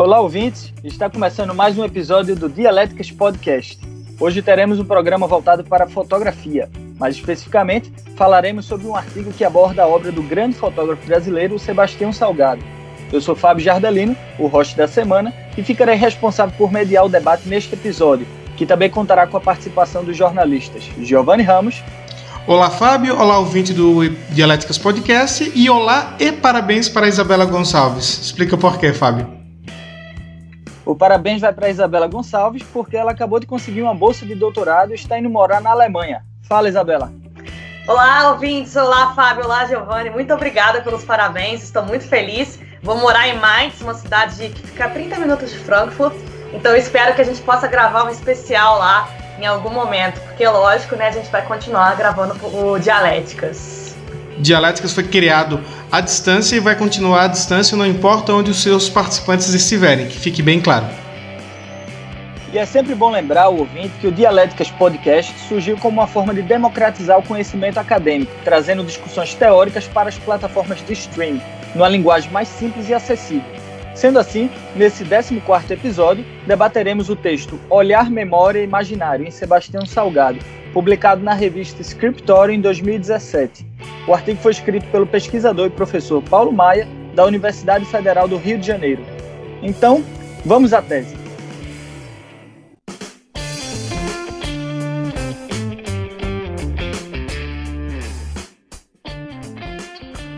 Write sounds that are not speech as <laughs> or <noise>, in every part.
Olá, ouvintes! Está começando mais um episódio do Dialéticas Podcast. Hoje teremos um programa voltado para fotografia. Mais especificamente, falaremos sobre um artigo que aborda a obra do grande fotógrafo brasileiro Sebastião Salgado. Eu sou Fábio Jardelino, o host da semana, e ficarei responsável por mediar o debate neste episódio, que também contará com a participação dos jornalistas Giovanni Ramos. Olá, Fábio. Olá, ouvinte do Dialéticas Podcast. E olá e parabéns para Isabela Gonçalves. Explica por quê, Fábio. O parabéns vai para Isabela Gonçalves, porque ela acabou de conseguir uma bolsa de doutorado e está indo morar na Alemanha. Fala, Isabela. Olá, ouvintes. Olá, Fábio. Olá, Giovanni. Muito obrigada pelos parabéns. Estou muito feliz. Vou morar em Mainz, uma cidade que fica a 30 minutos de Frankfurt. Então, espero que a gente possa gravar um especial lá em algum momento, porque, lógico, né, a gente vai continuar gravando o Dialéticas. Dialéticas foi criado à distância e vai continuar à distância, não importa onde os seus participantes estiverem, que fique bem claro. E é sempre bom lembrar o ouvinte que o Dialéticas Podcast surgiu como uma forma de democratizar o conhecimento acadêmico, trazendo discussões teóricas para as plataformas de streaming, numa linguagem mais simples e acessível. Sendo assim, nesse 14º episódio, debateremos o texto Olhar, Memória e Imaginário, em Sebastião Salgado, publicado na revista Scriptório em 2017. O artigo foi escrito pelo pesquisador e professor Paulo Maia, da Universidade Federal do Rio de Janeiro. Então, vamos à tese.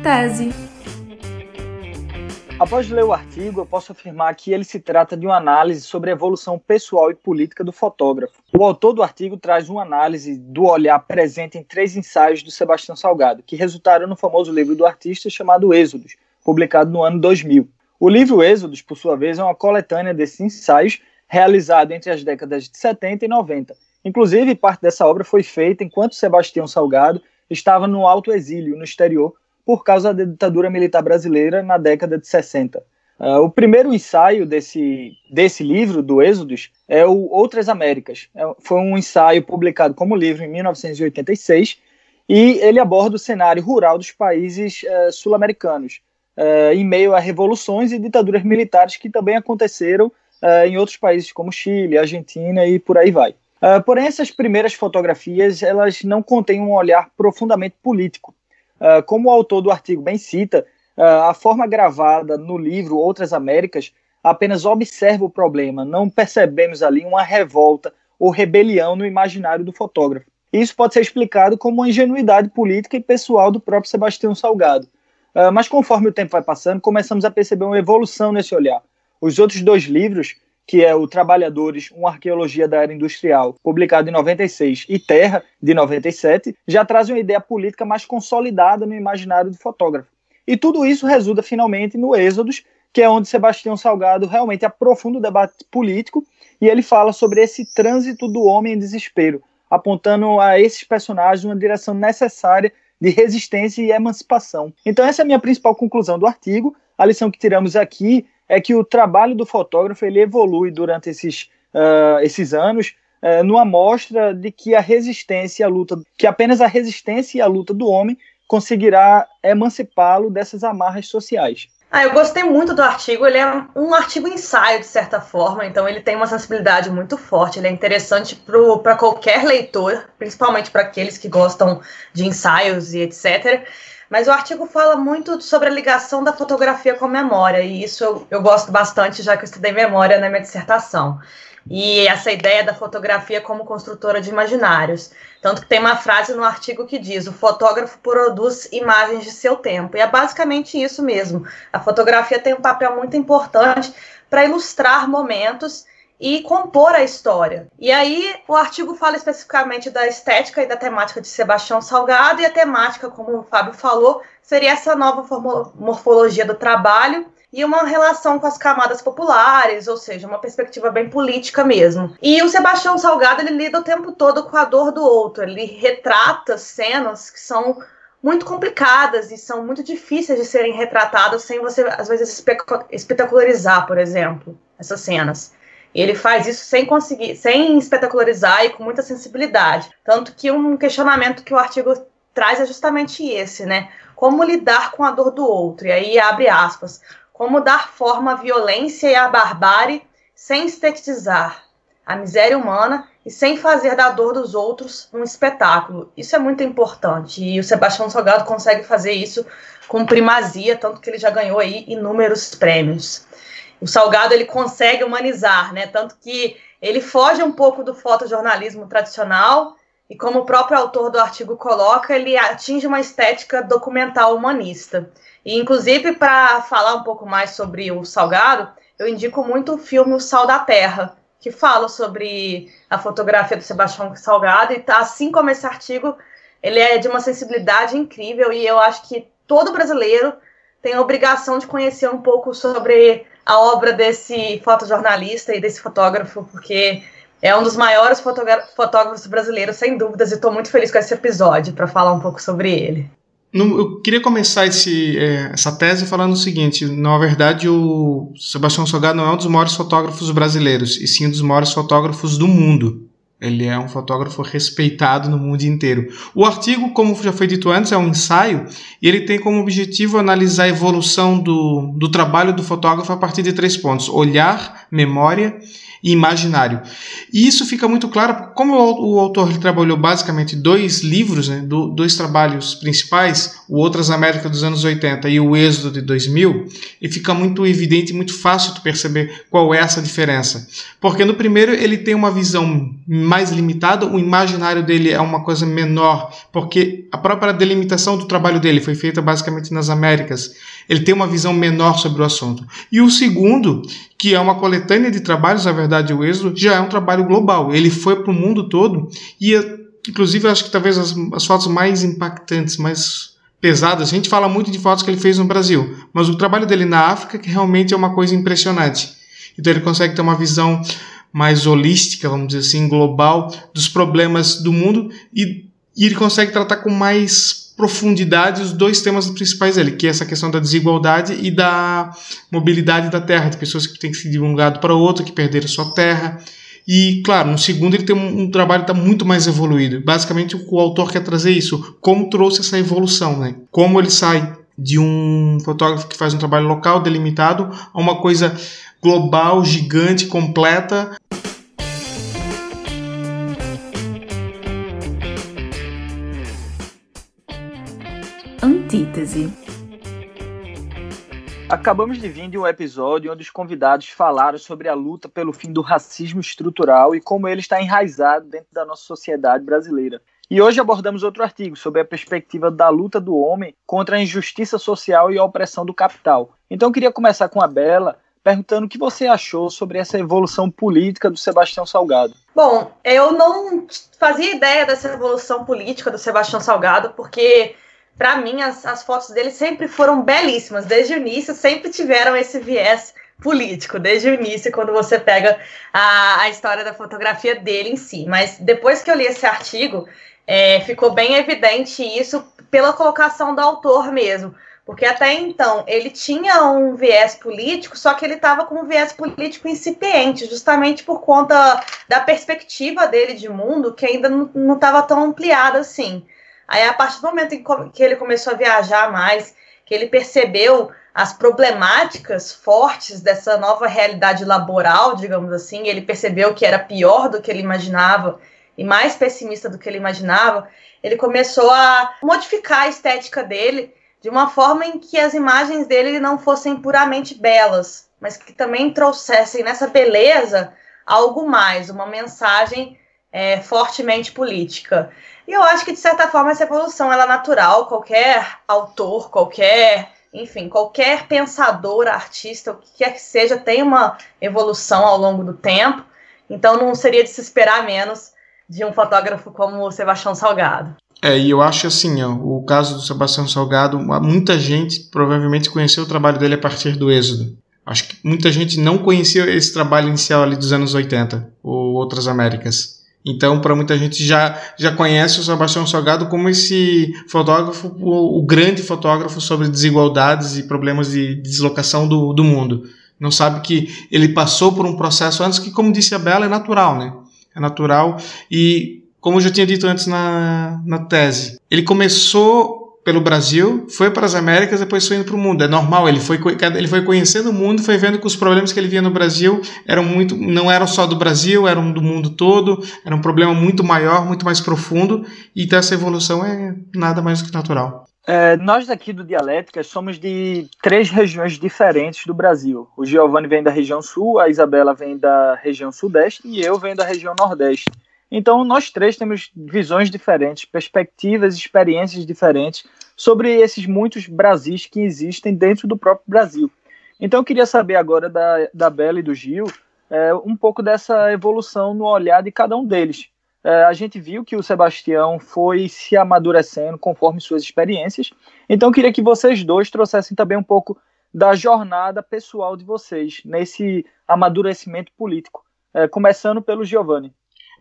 Tese. Após ler o artigo, eu posso afirmar que ele se trata de uma análise sobre a evolução pessoal e política do fotógrafo. O autor do artigo traz uma análise do olhar presente em três ensaios do Sebastião Salgado, que resultaram no famoso livro do artista chamado Êxodos, publicado no ano 2000. O livro Êxodos, por sua vez, é uma coletânea desses ensaios realizado entre as décadas de 70 e 90. Inclusive, parte dessa obra foi feita enquanto Sebastião Salgado estava no alto exílio no exterior por causa da ditadura militar brasileira na década de 60. Uh, ah, o primeiro ensaio desse, desse livro, do Êxodos, é o Outras Américas. É, foi um ensaio publicado como livro em 1986 e ele aborda o cenário rural dos países uh, sul-americanos, uh, em meio a revoluções e ditaduras militares que também aconteceram em outros países como Chile, Argentina e por aí vai. porém, essas primeiras fotografias elas não contêm um olhar profundamente político ah, como o autor do artigo bem cita, uh, a forma gravada no livro Outras Américas apenas observa o problema, não percebemos ali uma revolta ou rebelião no imaginário do fotógrafo. Isso pode ser explicado como uma ingenuidade política e pessoal do próprio Sebastião Salgado. Uh, mas conforme o tempo vai passando, começamos a perceber uma evolução nesse olhar. Os outros dois livros que é o Trabalhadores, uma arqueologia da era industrial, publicado em 96, e Terra, de 97, já trazem uma ideia política mais consolidada no imaginário do fotógrafo. E tudo isso resulta finalmente no Êxodos, que é onde Sebastião Salgado realmente aprofunda o debate político e ele fala sobre esse trânsito do homem em desespero, apontando a esses personagens uma direção necessária de resistência e emancipação. Então essa é a minha principal conclusão do artigo. A lição que tiramos aqui é que o trabalho do fotógrafo ele evolui durante esses, uh, esses anos uh, numa mostra de que a resistência e a luta, que apenas a resistência e a luta do homem conseguirá emancipá-lo dessas amarras sociais. Ah, eu gostei muito do artigo. Ele é um artigo ensaio, de certa forma, então ele tem uma sensibilidade muito forte. Ele é interessante para qualquer leitor, principalmente para aqueles que gostam de ensaios e etc. Mas o artigo fala muito sobre a ligação da fotografia com a memória, e isso eu, eu gosto bastante, já que eu estudei memória na minha dissertação. E essa ideia da fotografia como construtora de imaginários. Tanto que tem uma frase no artigo que diz: o fotógrafo produz imagens de seu tempo. E é basicamente isso mesmo. A fotografia tem um papel muito importante para ilustrar momentos e compor a história. E aí o artigo fala especificamente da estética e da temática de Sebastião Salgado, e a temática, como o Fábio falou, seria essa nova morfologia do trabalho e uma relação com as camadas populares, ou seja, uma perspectiva bem política mesmo. E o Sebastião Salgado ele lida o tempo todo com a dor do outro, ele retrata cenas que são muito complicadas e são muito difíceis de serem retratadas sem você, às vezes, espetacularizar, por exemplo, essas cenas. Ele faz isso sem conseguir, sem espetacularizar e com muita sensibilidade. Tanto que um questionamento que o artigo traz é justamente esse, né? Como lidar com a dor do outro? E aí abre aspas. como dar forma à violência e à barbárie sem estetizar a miséria humana e sem fazer da dor dos outros um espetáculo. Isso é muito importante e o Sebastião Salgado consegue fazer isso com primazia, tanto que ele já ganhou aí inúmeros prêmios. O Salgado ele consegue humanizar, né? Tanto que ele foge um pouco do fotojornalismo tradicional e como o próprio autor do artigo coloca, ele atinge uma estética documental humanista. E inclusive para falar um pouco mais sobre o Salgado, eu indico muito o filme O Sal da Terra, que fala sobre a fotografia do Sebastião Salgado, e tá, assim como esse artigo, ele é de uma sensibilidade incrível, e eu acho que todo brasileiro tem a obrigação de conhecer um pouco sobre a obra desse fotojornalista e desse fotógrafo, porque é um dos maiores fotógrafos brasileiros, sem dúvidas, e estou muito feliz com esse episódio para falar um pouco sobre ele. Eu queria começar esse, é, essa tese falando o seguinte: na verdade, o Sebastião Salgado não é um dos maiores fotógrafos brasileiros, e sim um dos maiores fotógrafos do mundo. Ele é um fotógrafo respeitado no mundo inteiro. O artigo, como já foi dito antes, é um ensaio e ele tem como objetivo analisar a evolução do, do trabalho do fotógrafo a partir de três pontos: olhar, memória e imaginário. E isso fica muito claro, como o, autor trabalhou basicamente dois livros, né, do, dois trabalhos principais, o Outras Américas dos anos 80 e o Êxodo de 2000, e fica muito evidente, muito fácil de perceber qual é essa diferença. Porque no primeiro ele tem uma visão mais limitada, o imaginário dele é uma coisa menor, porque a própria delimitação do trabalho dele foi feita basicamente nas Américas. Ele tem uma visão menor sobre o assunto. E o segundo, que é uma coletânea de trabalhos, na verdade, o Êxodo, já é um trabalho global. Ele foi para o mundo todo e, inclusive, acho que talvez as, as fotos mais impactantes, mais pesadas, a gente fala muito de fotos que ele fez no Brasil, mas o trabalho dele na África que realmente é uma coisa impressionante. Então ele consegue ter uma visão mais holística, vamos dizer assim, global dos problemas do mundo e, e ele consegue tratar com mais profundidade os dois temas principais dele, que é essa questão da desigualdade e da mobilidade da terra, de pessoas que têm que ir de um lado para outro, que perderam sua terra. E, claro, no segundo ele tem um, um trabalho que está muito mais evoluído. Basicamente, o, o autor quer trazer isso, como trouxe essa evolução, né? Como ele sai de um fotógrafo que faz um trabalho local, delimitado, a uma coisa global, gigante, completa, Antítese. Acabamos de vir de um episódio onde os convidados falaram sobre a luta pelo fim do racismo estrutural e como ele está enraizado dentro da nossa sociedade brasileira. E hoje abordamos outro artigo sobre a perspectiva da luta do homem contra a injustiça social e a opressão do capital. Então eu queria começar com a Bela, perguntando o que você achou sobre essa evolução política do Sebastião Salgado. Bom, eu não fazia ideia dessa evolução política do Sebastião Salgado, porque para mim, as, as fotos dele sempre foram belíssimas. Desde o início, sempre tiveram esse viés político, desde o início, quando você pega a, a história da fotografia dele em si. Mas depois que eu li esse artigo, é, ficou bem evidente isso pela colocação do autor mesmo. Porque até então ele tinha um viés político, só que ele estava com um viés político incipiente, justamente por conta da perspectiva dele de mundo, que ainda não estava tão ampliada assim. Aí, a partir do momento em que ele começou a viajar mais, que ele percebeu as problemáticas fortes dessa nova realidade laboral, digamos assim, ele percebeu que era pior do que ele imaginava e mais pessimista do que ele imaginava, ele começou a modificar a estética dele de uma forma em que as imagens dele não fossem puramente belas, mas que também trouxessem nessa beleza algo mais, uma mensagem é, fortemente política. E eu acho que, de certa forma, essa evolução ela é natural. Qualquer autor, qualquer, enfim, qualquer pensador, artista, o que quer que seja, tem uma evolução ao longo do tempo. Então, não seria de se esperar menos de um fotógrafo como o Sebastião Salgado. É, e eu acho assim, ó, o caso do Sebastião Salgado, muita gente provavelmente conheceu o trabalho dele a partir do Êxodo. Acho que muita gente não conhecia esse trabalho inicial ali dos anos 80, ou Outras Américas. Então, para muita gente já, já conhece o Sebastião Salgado como esse fotógrafo, o, o, grande fotógrafo sobre desigualdades e problemas de deslocação do, do mundo. Não sabe que ele passou por um processo antes que, como disse a Bela, é natural, né? É natural e, como eu já tinha dito antes na, na tese, ele começou pelo Brasil, foi para as Américas, depois foi indo para o mundo. É normal, ele foi, ele foi conhecendo o mundo, foi vendo que os problemas que ele via no Brasil eram muito, não eram só do Brasil, eram do mundo todo, era um problema muito maior, muito mais profundo, e dessa evolução é nada mais do que natural. É, nós aqui do Dialética somos de três regiões diferentes do Brasil. O Giovanni vem da região sul, a Isabela vem da região sudeste e eu venho da região nordeste. Então, nós três temos visões diferentes, perspectivas, experiências diferentes sobre esses muitos Brasis que existem dentro do próprio Brasil. Então, eu queria saber agora da, da Bela e do Gil é, um pouco dessa evolução no olhar de cada um deles. É, a gente viu que o Sebastião foi se amadurecendo conforme suas experiências. Então, eu queria que vocês dois trouxessem também um pouco da jornada pessoal de vocês nesse amadurecimento político, é, começando pelo Giovanni.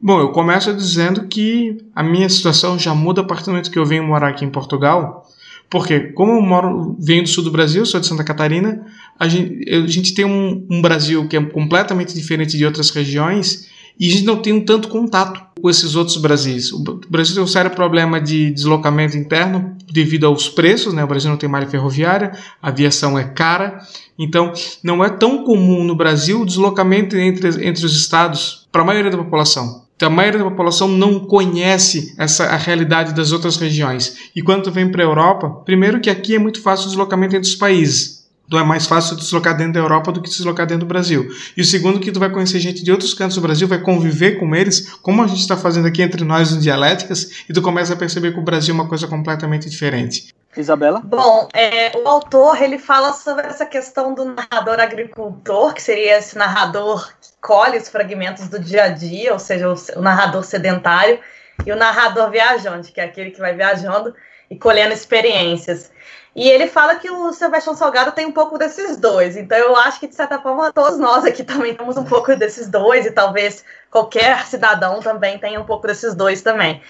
Bom, eu começo dizendo que a minha situação já muda a partir do momento que eu venho morar aqui em Portugal, porque como eu moro, venho do sul do Brasil, sou de Santa Catarina, a gente, a gente tem um, um Brasil que é completamente diferente de outras regiões e a gente não tem um tanto contato com esses outros Brasis. O Brasil tem um sério problema de deslocamento interno devido aos preços, né? O Brasil não tem malha ferroviária, a aviação é cara, então não é tão comum no Brasil o deslocamento entre, entre os estados para a maioria da população. Então, a maioria da população não conhece essa a realidade das outras regiões. E quando tu vem para a Europa, primeiro que aqui é muito fácil o deslocamento entre os países. Então é mais fácil deslocar dentro da Europa do que deslocar dentro do Brasil. E o segundo que tu vai conhecer gente de outros cantos do Brasil, vai conviver com eles, como a gente está fazendo aqui entre nós no Dialéticas, e tu começa a perceber que o Brasil é uma coisa completamente diferente. Isabela? Bom, é, o autor ele fala sobre essa questão do narrador agricultor, que seria esse narrador colhe os fragmentos do dia a dia, ou seja, o, narrador sedentário, e o narrador viajante, que é aquele que vai viajando e colhendo experiências. E ele fala que o Sebastião Salgado tem um pouco desses dois. Então eu acho que, de certa forma, todos nós aqui <laughs> também temos um pouco desses dois, e talvez qualquer cidadão também tenha um pouco desses dois também.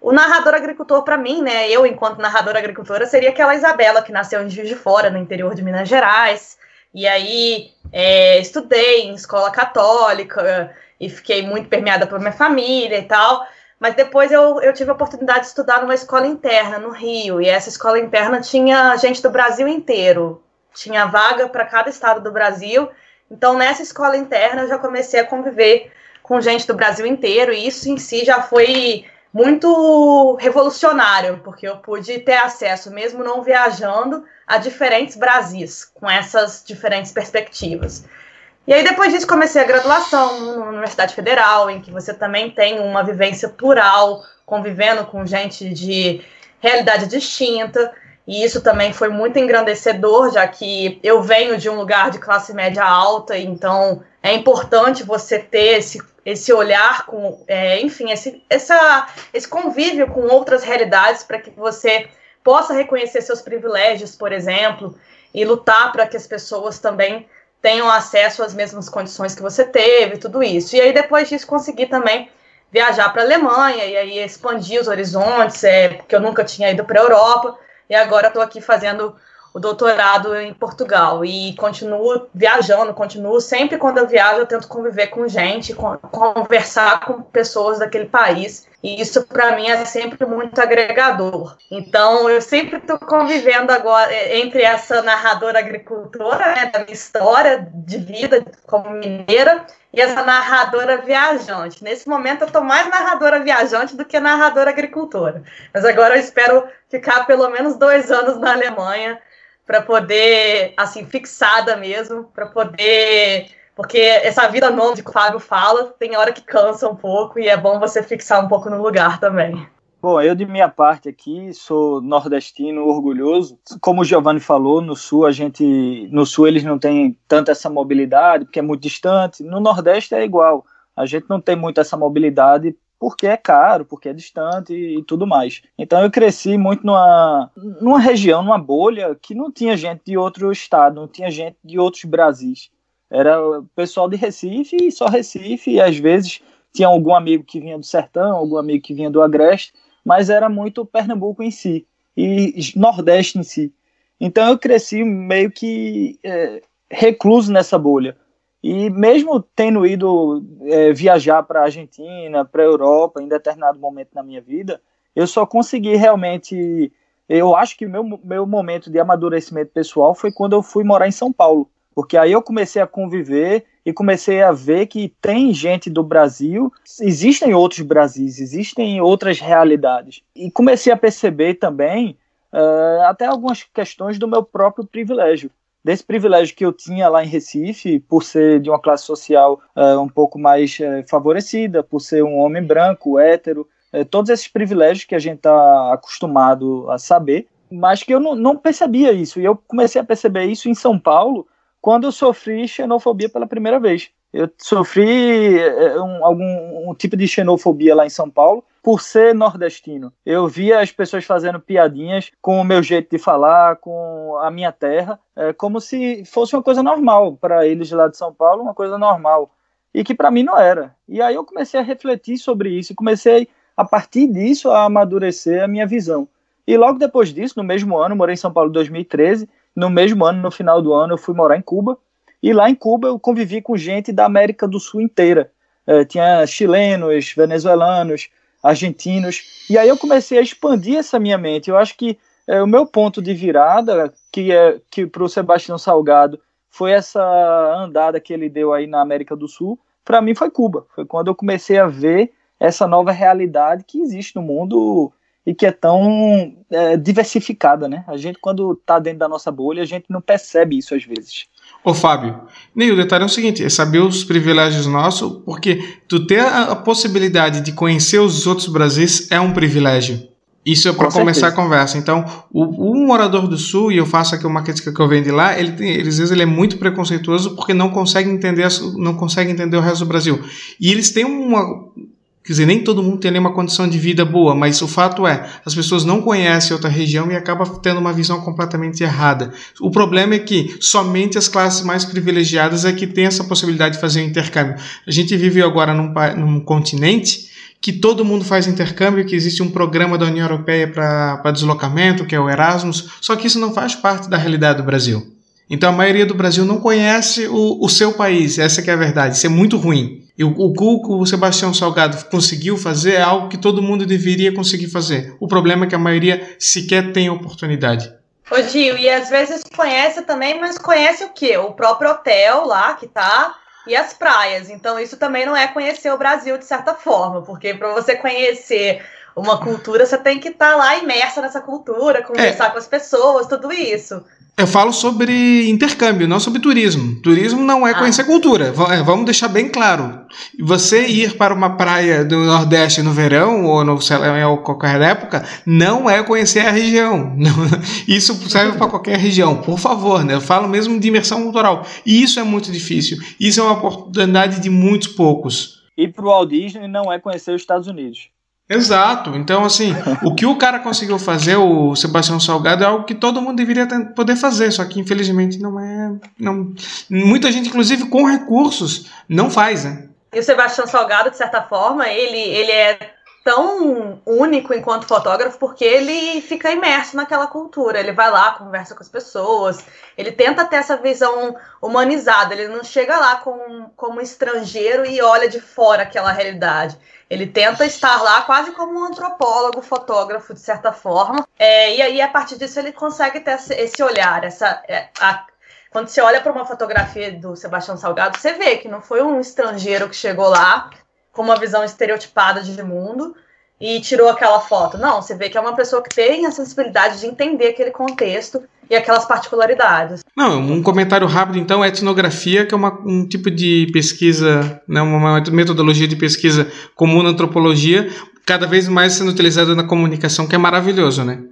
O narrador agricultor, para mim, né, eu, enquanto narradora agricultora, seria aquela Isabela que nasceu em Juiz de Fora, no interior de Minas Gerais, e aí é, estudei em escola católica e fiquei muito permeada por minha família e tal. Mas depois eu, eu tive a oportunidade de estudar numa escola interna no Rio. E essa escola interna tinha gente do Brasil inteiro. Tinha vaga para cada estado do Brasil. Então, nessa escola interna, eu já comecei a conviver com gente do Brasil inteiro. E isso em si já foi muito revolucionário, porque eu pude ter acesso, mesmo não viajando, a diferentes Brasis, com essas diferentes perspectivas. E aí, depois disso, comecei a graduação na Universidade Federal, em que você também tem uma vivência plural, convivendo com gente de realidade distinta. E isso também foi muito engrandecedor, já que eu venho de um lugar de classe média alta, então é importante você ter esse, esse olhar com, é, enfim, esse, essa, esse convívio com outras realidades para que você possa reconhecer seus privilégios, por exemplo, e lutar para que as pessoas também tenham acesso às mesmas condições que você teve, tudo isso. E aí, depois disso, consegui também viajar para a Alemanha e aí expandir os horizontes, é, porque eu nunca tinha ido para a Europa, e agora estou aqui fazendo o doutorado em Portugal. E continuo viajando, continuo. Sempre quando eu viajo eu tento conviver com gente, conversar com pessoas daquele país. E isso para mim é sempre muito agregador. Então eu sempre estou convivendo agora entre essa narradora agricultora né, da minha história de vida como mineira e essa narradora viajante. Nesse momento eu estou mais narradora viajante do que narradora agricultora. Mas agora eu espero ficar pelo menos dois anos na Alemanha para poder, assim, fixada mesmo, para poder. Porque essa vida nômade que o Fábio fala, tem hora que cansa um pouco e é bom você fixar um pouco no lugar também. Bom, eu de minha parte aqui sou nordestino orgulhoso. Como o Giovanni falou, no sul a gente, no sul eles não têm tanta essa mobilidade porque é muito distante. No Nordeste é igual. A gente não tem muito essa mobilidade porque é caro, porque é distante e, tudo mais. Então eu cresci muito numa, numa região, numa bolha que não tinha gente de outro estado, não tinha gente de outros Brasis. Era o pessoal de Recife e só Recife, e às vezes tinha algum amigo que vinha do sertão, algum amigo que vinha do Agreste, mas era muito Pernambuco em si e Nordeste em si. Então eu cresci meio que é, recluso nessa bolha. E mesmo tendo ido é, viajar para a Argentina, para a Europa, em determinado momento na minha vida, eu só consegui realmente eu acho que meu, meu momento de amadurecimento pessoal foi quando eu fui morar em São Paulo, porque aí eu comecei a conviver e comecei a ver que tem gente do Brasil, existem outros Brasis, existem outras realidades. E comecei a perceber também uh, até algumas questões do meu próprio privilégio. Desse privilégio que eu tinha lá em Recife, por ser de uma classe social uh, um pouco mais uh, favorecida, por ser um homem branco, hétero, todos esses privilégios que a gente está acostumado a saber, mas que eu não, não, percebia isso. E eu comecei a perceber isso em São Paulo quando eu sofri xenofobia pela primeira vez. Eu sofri é, um, algum um tipo de xenofobia lá em São Paulo por ser nordestino. Eu via as pessoas fazendo piadinhas com o meu jeito de falar, com a minha terra, é, como se fosse uma coisa normal para eles lá de São Paulo, uma coisa normal. E que para mim não era. E aí eu comecei a refletir sobre isso e comecei a partir disso, a amadurecer a minha visão. E logo depois disso, no mesmo ano, morei em São Paulo em 2013, no mesmo ano, no final do ano, eu fui morar em Cuba, e lá em Cuba eu convivi com gente da América do Sul inteira. É, tinha chilenos, venezuelanos, argentinos, e aí eu comecei a expandir essa minha mente. Eu acho que é, o meu ponto de virada, que é que para o Sebastião Salgado foi essa andada que ele deu aí na América do Sul, para mim foi Cuba. Foi quando eu comecei a ver essa nova realidade que existe no mundo e que é tão é, diversificada, né? A gente, quando está dentro da nossa bolha, a gente não percebe isso às vezes. Ô Fábio, nem o detalhe é o seguinte, é saber os privilégios nossos, porque tu ter a, a possibilidade de conhecer os outros Brasis é um privilégio. Isso é para começar a conversa. Então, o, morador do Sul, e eu faço aqui uma crítica que eu venho de lá, ele, ele, às vezes ele é muito preconceituoso porque não consegue entender, não consegue entender o resto do Brasil. E eles têm uma, Quer dizer, nem todo mundo tem uma condição de vida boa, mas o fato é, as pessoas não conhecem outra região e acabam tendo uma visão completamente errada. O problema é que somente as classes mais privilegiadas é que têm essa possibilidade de fazer o intercâmbio. A gente vive agora num, num continente que todo mundo faz intercâmbio, que existe um programa da União Europeia para deslocamento, que é o Erasmus, só que isso não faz parte da realidade do Brasil. Então a maioria do Brasil não conhece o, o seu país, essa é a verdade, isso é muito ruim. E o, o que o Sebastião Salgado conseguiu fazer é algo que todo mundo deveria conseguir fazer. O problema é que a maioria sequer tem oportunidade. Ô Gil, e às vezes conhece também, mas conhece o quê? O próprio hotel lá que tá e as praias. Então isso também não é conhecer o Brasil de certa forma, porque para você conhecer uma cultura, você tem que estar tá lá imersa nessa cultura, conversar é. com as pessoas, tudo isso. Eu falo sobre intercâmbio, não sobre turismo. Turismo não é conhecer ah. cultura. É, vamos deixar bem claro. Você ir para uma praia do Nordeste no verão ou no ou qualquer época não é conhecer a região. <laughs> Isso serve para qualquer região. Por favor, né? Eu falo mesmo de imersão cultural. E isso é muito difícil. Isso é uma oportunidade de muitos poucos. E para o Walt Disney não é conhecer os Estados Unidos. Exato. Então, assim, o que o cara conseguiu fazer, o Sebastião Salgado, é algo que todo mundo deveria poder fazer, só que infelizmente não é. Não, muita gente, inclusive com recursos, não faz, né? E o Sebastião Salgado, de certa forma, ele, ele é tão único enquanto fotógrafo porque ele fica imerso naquela cultura. Ele vai lá, conversa com as pessoas, ele tenta ter essa visão humanizada. Ele não chega lá com, como estrangeiro e olha de fora aquela realidade. Ele tenta estar lá quase como um antropólogo, fotógrafo, de certa forma. É, e aí, a partir disso, ele consegue ter esse olhar, essa. É, a, quando você olha para uma fotografia do Sebastião Salgado, você vê que não foi um estrangeiro que chegou lá com uma visão estereotipada de mundo e tirou aquela foto. Não, você vê que é uma pessoa que tem a sensibilidade de entender aquele contexto e aquelas particularidades. Não, um comentário rápido então, etnografia, que é uma, um tipo de pesquisa, né, uma metodologia de pesquisa comum na antropologia, cada vez mais sendo utilizada na comunicação, que é maravilhoso, né?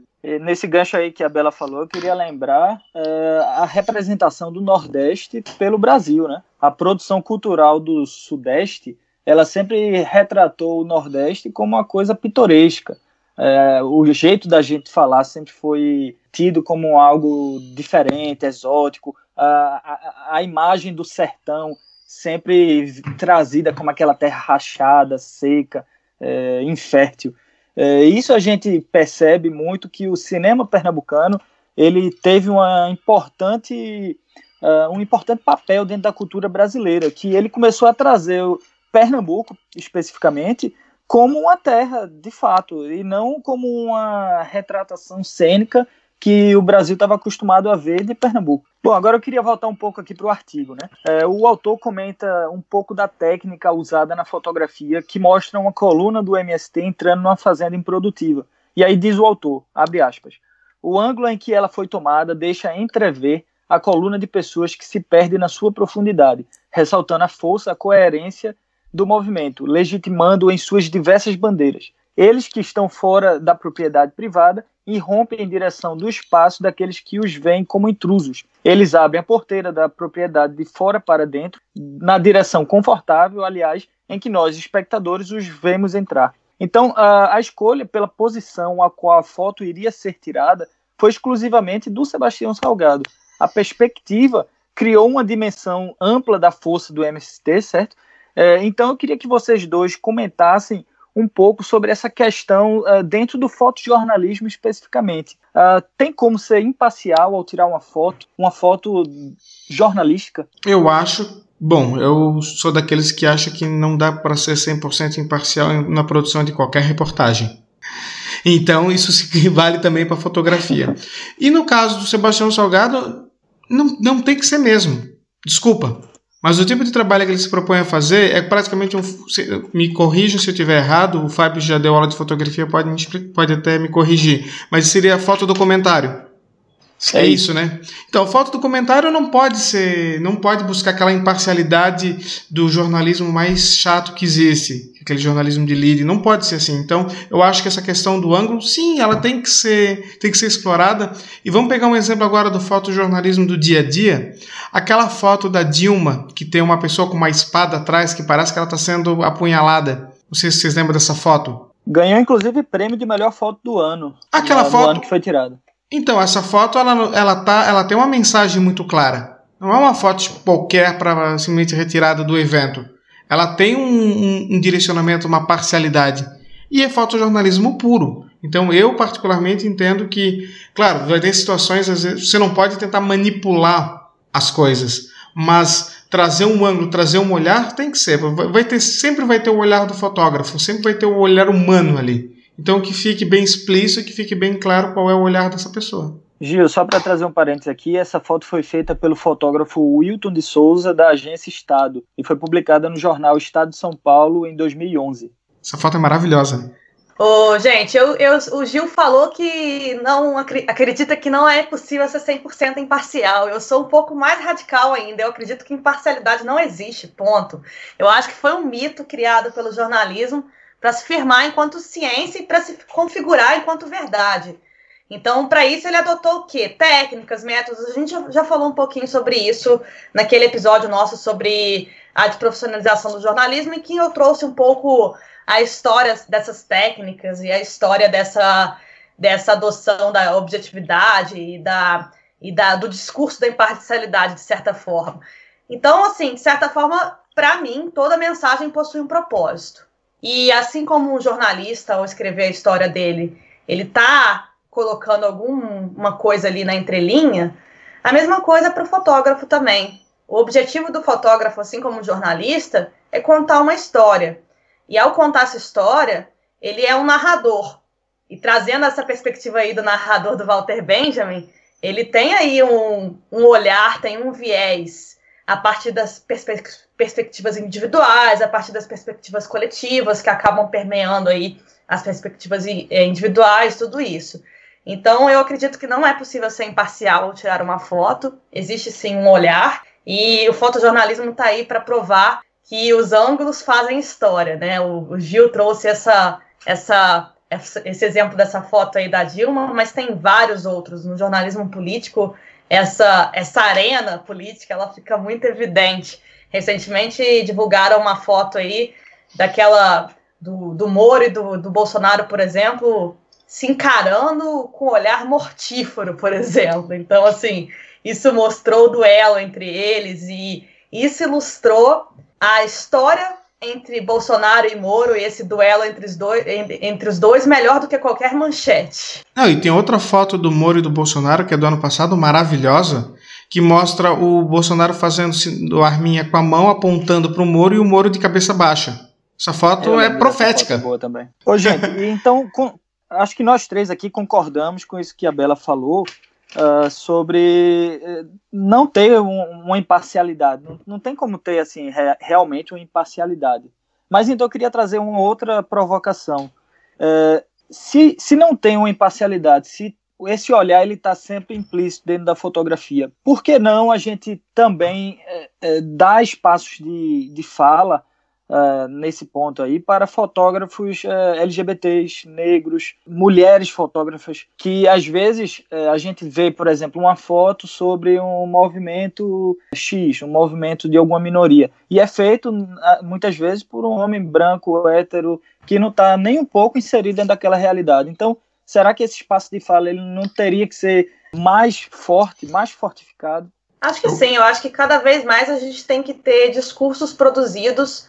nesse gancho aí que a Bela falou, eu queria lembrar é, a representação do Nordeste pelo Brasil, né? A produção cultural do Sudeste ela sempre retratou o Nordeste como uma coisa pitoresca. É, o jeito da gente falar sempre foi tido como algo diferente, exótico. A, a, a imagem do sertão sempre trazida como aquela terra rachada, seca, é, infértil. É, isso a gente percebe muito que o cinema pernambucano ele teve uma importante, uh, um importante papel dentro da cultura brasileira, que ele começou a trazer Pernambuco, especificamente, como uma terra, de fato, e não como uma retratação cênica que o Brasil estava acostumado a ver de Pernambuco. Bom, agora eu queria voltar um pouco aqui para o artigo. Né? É, o autor comenta um pouco da técnica usada na fotografia que mostra uma coluna do MST entrando numa fazenda improdutiva. E aí diz o autor, abre aspas, o ângulo em que ela foi tomada deixa entrever a coluna de pessoas que se perde na sua profundidade, ressaltando a força, a coerência do movimento, legitimando em suas diversas bandeiras. Eles que estão fora da propriedade privada irrompem em direção do espaço daqueles que os veem como intrusos. Eles abrem a porteira da propriedade de fora para dentro, na direção confortável, aliás, em que nós, espectadores, os vemos entrar. Então, a, a escolha pela posição a qual a foto iria ser tirada foi exclusivamente do Sebastião Salgado. A perspectiva criou uma dimensão ampla da força do MST, certo? É, então, eu queria que vocês dois comentassem um pouco sobre essa questão uh, dentro do fotojornalismo especificamente. Uh, tem como ser imparcial ao tirar uma foto, uma foto jornalística? Eu acho. Bom, eu sou daqueles que acham que não dá para ser 100% imparcial na produção de qualquer reportagem. Então, isso <laughs> vale também para fotografia. E no caso do Sebastião Salgado, não, não tem que ser mesmo. Desculpa. Mas o tipo de trabalho que ele se propõe a fazer é praticamente um. Me corrijam se eu estiver errado, o Fábio já deu aula de fotografia, pode, me, pode até me corrigir. Mas seria foto documentário. É isso, né? Então, foto documentário não pode ser, não pode buscar aquela imparcialidade do jornalismo mais chato que existe, aquele jornalismo de lead, não pode ser assim. Então, eu acho que essa questão do ângulo, sim, ela tem que ser, tem que ser explorada. E vamos pegar um exemplo agora do fotojornalismo do dia a dia. Aquela foto da Dilma, que tem uma pessoa com uma espada atrás, que parece que ela está sendo apunhalada. Não sei se vocês lembram dessa foto. Ganhou, inclusive, prêmio de melhor foto do ano. Aquela foto. Do ano que foi tirada. Então, essa foto ela, ela, tá, ela tem uma mensagem muito clara. Não é uma foto tipo, qualquer para simplesmente retirada do evento. Ela tem um, um, um, direcionamento, uma parcialidade. E é fotojornalismo puro. Então, eu particularmente entendo que, claro, vai ter situações, às vezes, você não pode tentar manipular as coisas, mas trazer um ângulo, trazer um olhar, tem que ser. Vai ter, sempre vai ter o olhar do fotógrafo, sempre vai ter o olhar humano ali. Então que fique bem explícito, que fique bem claro qual é o olhar dessa pessoa. Gil, só para trazer um parênteses aqui, essa foto foi feita pelo fotógrafo Wilton de Souza, da agência Estado, e foi publicada no jornal Estado de São Paulo em 2011. Essa foto é maravilhosa. Ô, gente, eu, eu, o Gil falou que não acredita que não é possível ser 100% imparcial. Eu sou um pouco mais radical ainda. Eu acredito que imparcialidade não existe, ponto. Eu acho que foi um mito criado pelo jornalismo para se firmar enquanto ciência e para se configurar enquanto verdade. Então, para isso, ele adotou o quê? Técnicas, métodos. A gente já, falou um pouquinho sobre isso naquele episódio nosso sobre a desprofissionalização do jornalismo, em que eu trouxe um pouco a história dessas técnicas e a história dessa, dessa adoção da objetividade e, da, e da, do discurso da imparcialidade, de certa forma. Então, assim, de certa forma, para mim, toda mensagem possui um propósito. E assim como um jornalista, ao escrever a história dele, ele está colocando alguma coisa ali na entrelinha, a mesma coisa para o fotógrafo também. O objetivo do fotógrafo, assim como o jornalista, é contar uma história. E ao contar essa história, ele é um narrador. E trazendo essa perspectiva aí do narrador do Walter Benjamin, ele tem aí um, um olhar, tem um viés a partir das perspectivas perspectivas individuais, a partir das perspectivas coletivas, que acabam permeando aí as perspectivas eh, individuais, tudo isso. Então, eu acredito que não é possível ser imparcial ao tirar uma foto, existe sim um olhar, e o fotojornalismo está aí para provar que os ângulos fazem história, né? O, o Gil trouxe essa, essa, esse exemplo dessa foto aí da Dilma, mas tem vários outros. No jornalismo político, essa, essa arena política, ela fica muito evidente. Recentemente divulgaram uma foto aí daquela do, do Moro e do, do Bolsonaro, por exemplo, se encarando com um olhar mortífero, por exemplo. Então, assim, isso mostrou o duelo entre eles e isso ilustrou a história entre Bolsonaro e Moro e esse duelo entre os dois, entre os dois melhor do que qualquer manchete. Não, e tem outra foto do Moro e do Bolsonaro que é do ano passado, maravilhosa, que mostra o Bolsonaro fazendo arminha com a mão, apontando para o Moro e o Moro de cabeça baixa. Essa foto é profética. Foto boa também. Ô, gente, então, com, acho que nós três aqui concordamos com isso que a Bela falou uh, sobre eh, não ter um, uma imparcialidade. Não, não, tem como ter, assim, re, realmente uma imparcialidade. Mas então eu queria trazer uma outra provocação. Uh, se, se não tem uma imparcialidade, se esse olhar ele está sempre implícito dentro da fotografia. Por que não a gente também é, dá espaços de, de fala uh, nesse ponto aí para fotógrafos uh, LGBTs, negros, mulheres fotógrafas, que às vezes uh, a gente vê, por exemplo, uma foto sobre um movimento X, um movimento de alguma minoria, e é feito muitas vezes por um homem branco, hétero, que não está nem um pouco inserido dentro daquela realidade. Então, será que esse espaço de fala ele não teria que ser mais forte, mais fortificado? Acho que sim, eu acho que cada vez mais a gente tem que ter discursos produzidos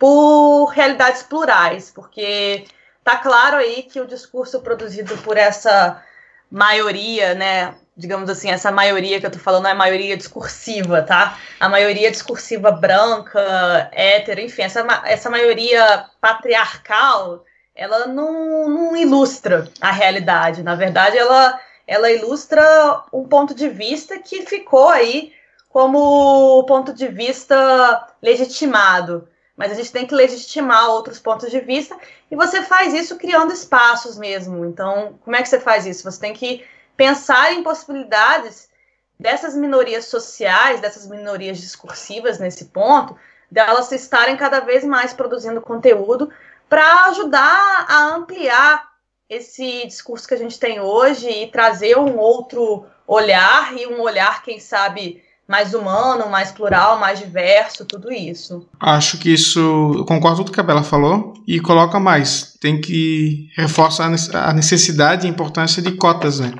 por realidades plurais, porque tá claro aí que o discurso produzido por essa maioria, né, digamos assim, essa maioria que eu tô falando é a maioria discursiva, tá? A maioria discursiva branca, hétero, enfim, essa, essa maioria patriarcal, ela não, não ilustra a realidade. Na verdade, ela, ela ilustra um ponto de vista que ficou aí como ponto de vista legitimado mas a gente tem que legitimar outros pontos de vista e você faz isso criando espaços mesmo. Então, como é que você faz isso? Você tem que pensar em possibilidades dessas minorias sociais, dessas minorias discursivas nesse ponto, delas estarem cada vez mais produzindo conteúdo para ajudar a ampliar esse discurso que a gente tem hoje e trazer um outro olhar e um olhar, quem sabe, mais humano, mais plural, mais diverso, tudo isso. Acho que isso, eu concordo com tudo que a Bela falou e coloca mais, tem que reforçar a necessidade e a importância de cotas, né?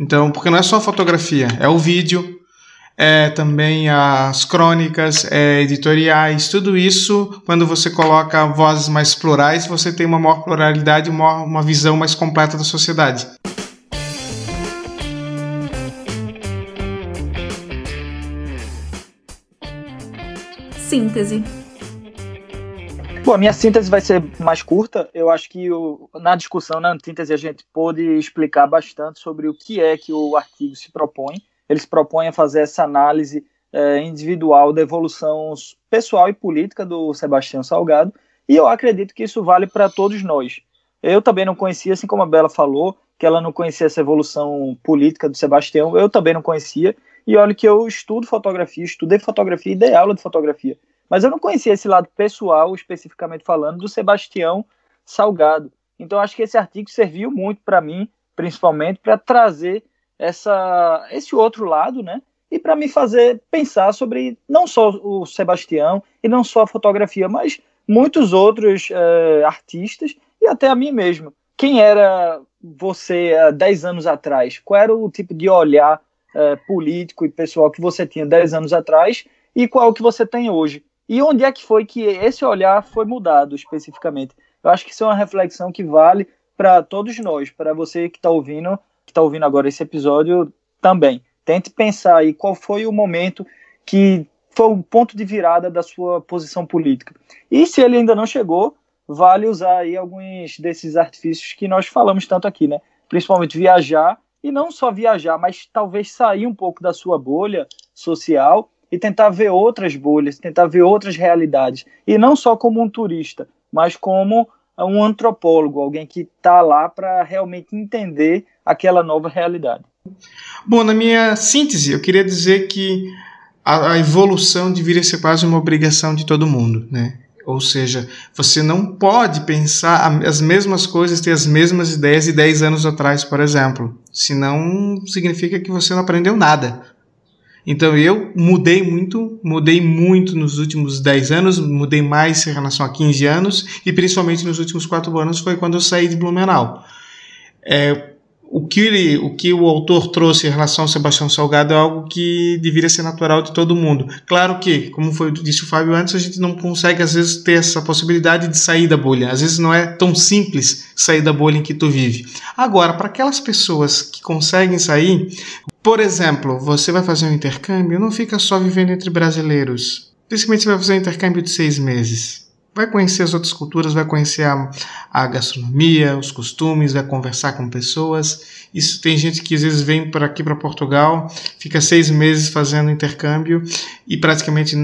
Então, porque não é só fotografia, é o vídeo, é também as crônicas, é editoriais, tudo isso, quando você coloca vozes mais plurais, você tem uma maior pluralidade, uma, uma visão mais completa da sociedade. Síntese. Bom, a minha síntese vai ser mais curta. Eu acho que o, na discussão, na antítese, a gente pôde explicar bastante sobre o que é que o artigo se propõe. Ele se propõe a fazer essa análise é, individual da evolução pessoal e política do Sebastião Salgado, e eu acredito que isso vale para todos nós. Eu também não conhecia, assim como a Bela falou, que ela não conhecia essa evolução política do Sebastião, eu também não conhecia, e olha que eu estudo fotografia, estudei fotografia e dei aula de fotografia. Mas eu não conhecia esse lado pessoal, especificamente falando, do Sebastião Salgado. Então acho que esse artigo serviu muito para mim, principalmente, para trazer essa, esse outro lado, né? E para me fazer pensar sobre não só o Sebastião e não só a fotografia, mas muitos outros é, artistas e até a mim mesmo. Quem era você há 10 anos atrás? Qual era o tipo de olhar é, político e pessoal que você tinha 10 anos atrás e qual que você tem hoje. E onde é que foi que esse olhar foi mudado especificamente? Eu acho que isso é uma reflexão que vale para todos nós, para você que está ouvindo, que está ouvindo agora esse episódio também. Tente pensar aí qual foi o momento que foi o ponto de virada da sua posição política. E se ele ainda não chegou, vale usar aí alguns desses artifícios que nós falamos tanto aqui, né? Principalmente viajar e não só viajar, mas talvez sair um pouco da sua bolha social e tentar ver outras bolhas, tentar ver outras realidades. E não só como um turista, mas como um antropólogo, alguém que está lá para realmente entender aquela nova realidade. Bom, na minha síntese, eu queria dizer que a, a evolução deveria ser quase uma obrigação de todo mundo, né? Ou seja, você não pode pensar as mesmas coisas, ter as mesmas ideias de 10 anos atrás, por exemplo. Senão significa que você não aprendeu nada. Então eu mudei muito, mudei muito nos últimos 10 anos, mudei mais em relação a 15 anos, e principalmente nos últimos 4 anos foi quando eu saí de Blumenau. É, o que, ele, o que o autor trouxe em relação ao Sebastião Salgado é algo que deveria ser natural de todo mundo. Claro que, como foi disse o Fábio antes, a gente não consegue às vezes ter essa possibilidade de sair da bolha. Às vezes não é tão simples sair da bolha em que tu vive. Agora, para aquelas pessoas que conseguem sair, por exemplo, você vai fazer um intercâmbio, não fica só vivendo entre brasileiros. Principalmente você vai fazer um intercâmbio de seis meses. Vai conhecer as outras culturas, vai conhecer a, a gastronomia, os costumes, vai conversar com pessoas. Isso tem gente que às vezes vem para aqui para Portugal, fica seis meses fazendo intercâmbio e praticamente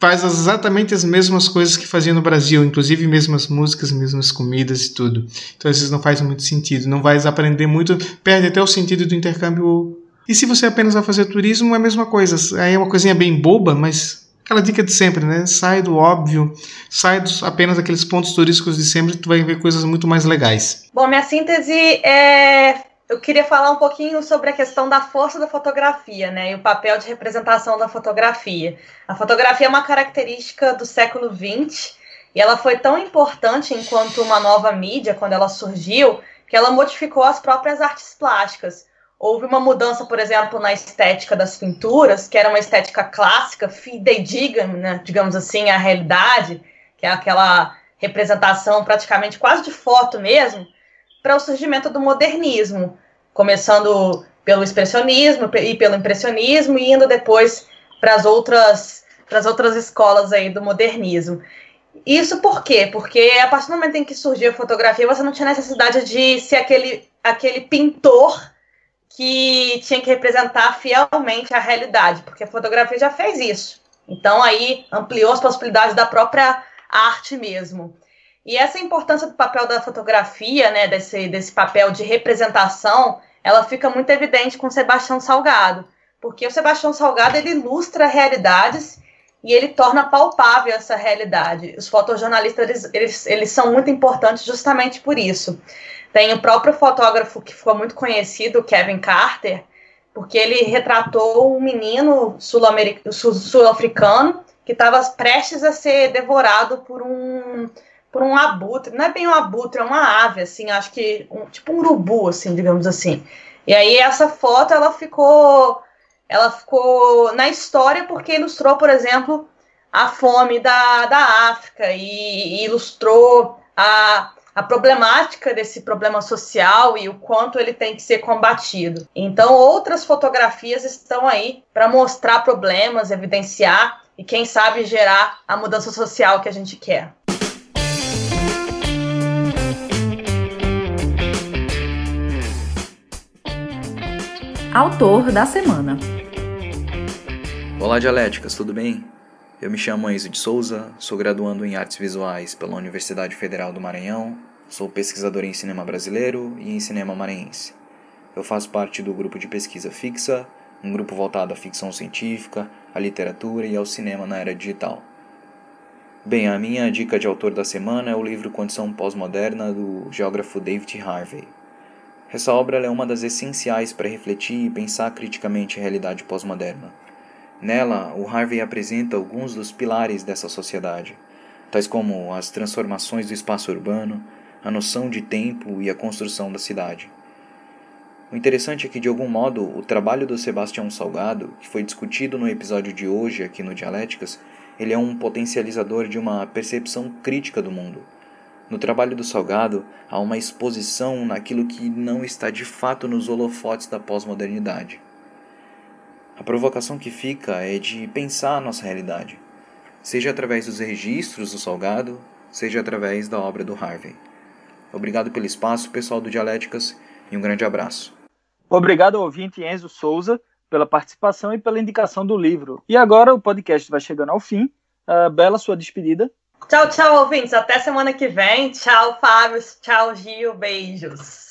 faz exatamente as mesmas coisas que fazia no Brasil, inclusive mesmas músicas, mesmas comidas e tudo. Então às vezes não faz muito sentido, não vai aprender muito, perde até o sentido do intercâmbio. E se você apenas vai fazer turismo, é a mesma coisa. Aí é uma coisinha bem boba, mas aquela dica de sempre, né? Sai do óbvio, sai dos, apenas daqueles pontos turísticos de sempre, tu vai ver coisas muito mais legais. Bom, minha síntese é eu queria falar um pouquinho sobre a questão da força da fotografia, né, e o papel de representação da fotografia. A fotografia é uma característica do século XX e ela foi tão importante enquanto uma nova mídia quando ela surgiu que ela modificou as próprias artes plásticas. Houve uma mudança, por exemplo, na estética das pinturas, que era uma estética clássica, fidedigna, né, digamos assim, à realidade, que é aquela representação praticamente quase de foto mesmo para o surgimento do modernismo, começando pelo expressionismo e pelo impressionismo e indo depois para as outras para as outras escolas aí do modernismo. Isso por quê? Porque a partir do momento em que surgiu a fotografia, você não tinha necessidade de ser aquele, aquele pintor que tinha que representar fielmente a realidade, porque a fotografia já fez isso. Então aí ampliou as possibilidades da própria arte mesmo. E essa importância do papel da fotografia, né, desse, desse papel de representação, ela fica muito evidente com Sebastião Salgado, porque o Sebastião Salgado ele ilustra realidades e ele torna palpável essa realidade. Os fotojornalistas eles, eles, eles são muito importantes justamente por isso. Tem o próprio fotógrafo que ficou muito conhecido, Kevin Carter, porque ele retratou um menino sul-africano que estava prestes a ser devorado por um por um abutre, não é bem um abutre, é uma ave, assim, acho que um, tipo um urubu, assim, digamos assim. E aí essa foto, ela ficou, ela ficou na história porque ilustrou, por exemplo, a fome da, da África e, e ilustrou a, a problemática desse problema social e o quanto ele tem que ser combatido. Então, outras fotografias estão aí para mostrar problemas, evidenciar e, quem sabe, gerar a mudança social que a gente quer. Autor da semana. Olá, dialéticas, tudo bem? Eu me chamo Enzo de Souza, sou graduando em Artes Visuais pela Universidade Federal do Maranhão, sou pesquisador em cinema brasileiro e em cinema maranhense. Eu faço parte do grupo de pesquisa Fixa, um grupo voltado à ficção científica, à literatura e ao cinema na era digital. Bem, a minha dica de autor da semana é o livro Condição Pós-Moderna do geógrafo David Harvey. Essa obra é uma das essenciais para refletir e pensar criticamente a realidade pós-moderna. Nela, o Harvey apresenta alguns dos pilares dessa sociedade, tais como as transformações do espaço urbano, a noção de tempo e a construção da cidade. O interessante é que, de algum modo, o trabalho do Sebastião Salgado, que foi discutido no episódio de hoje aqui no Dialéticas, ele é um potencializador de uma percepção crítica do mundo no trabalho do Salgado, há uma exposição naquilo que não está de fato nos holofotes da pós-modernidade. A provocação que fica é de pensar a nossa realidade, seja através dos registros do Salgado, seja através da obra do Harvey. Obrigado pelo espaço, pessoal do Dialéticas, e um grande abraço. Obrigado ao ouvinte Enzo Souza pela participação e pela indicação do livro. E agora o podcast vai chegando ao fim. Uh, Bela, sua despedida. Tchau, tchau, ouvintes. Até semana que vem. Tchau, Fábio. Tchau, Gil. Beijos.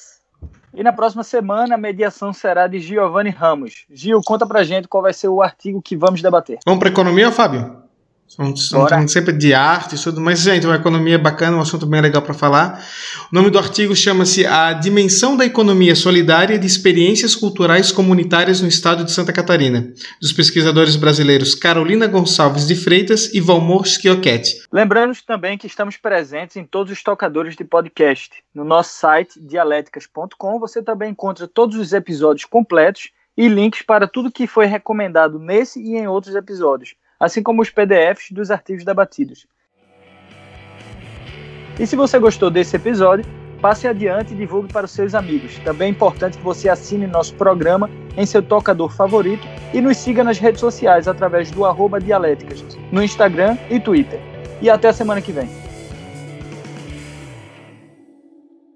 E na próxima semana a mediação será de Giovanni Ramos. Gil, conta pra gente qual vai ser o artigo que vamos debater. Vamos para economia, Fábio? Estamos sempre de arte e tudo, mas, gente, uma economia bacana, um assunto bem legal para falar. O nome do artigo chama-se A Dimensão da Economia Solidária de Experiências Culturais Comunitárias no Estado de Santa Catarina, dos pesquisadores brasileiros Carolina Gonçalves de Freitas e Valmor Schiochetti. Lembrando também que estamos presentes em todos os tocadores de podcast. No nosso site, dialéticas.com, você também encontra todos os episódios completos e links para tudo que foi recomendado nesse e em outros episódios assim como os PDFs dos artigos debatidos. E se você gostou desse episódio, passe adiante e divulgue para os seus amigos. Também é importante que você assine nosso programa em seu tocador favorito e nos siga nas redes sociais através do arroba Dialéticas, no Instagram e Twitter. E até a semana que vem.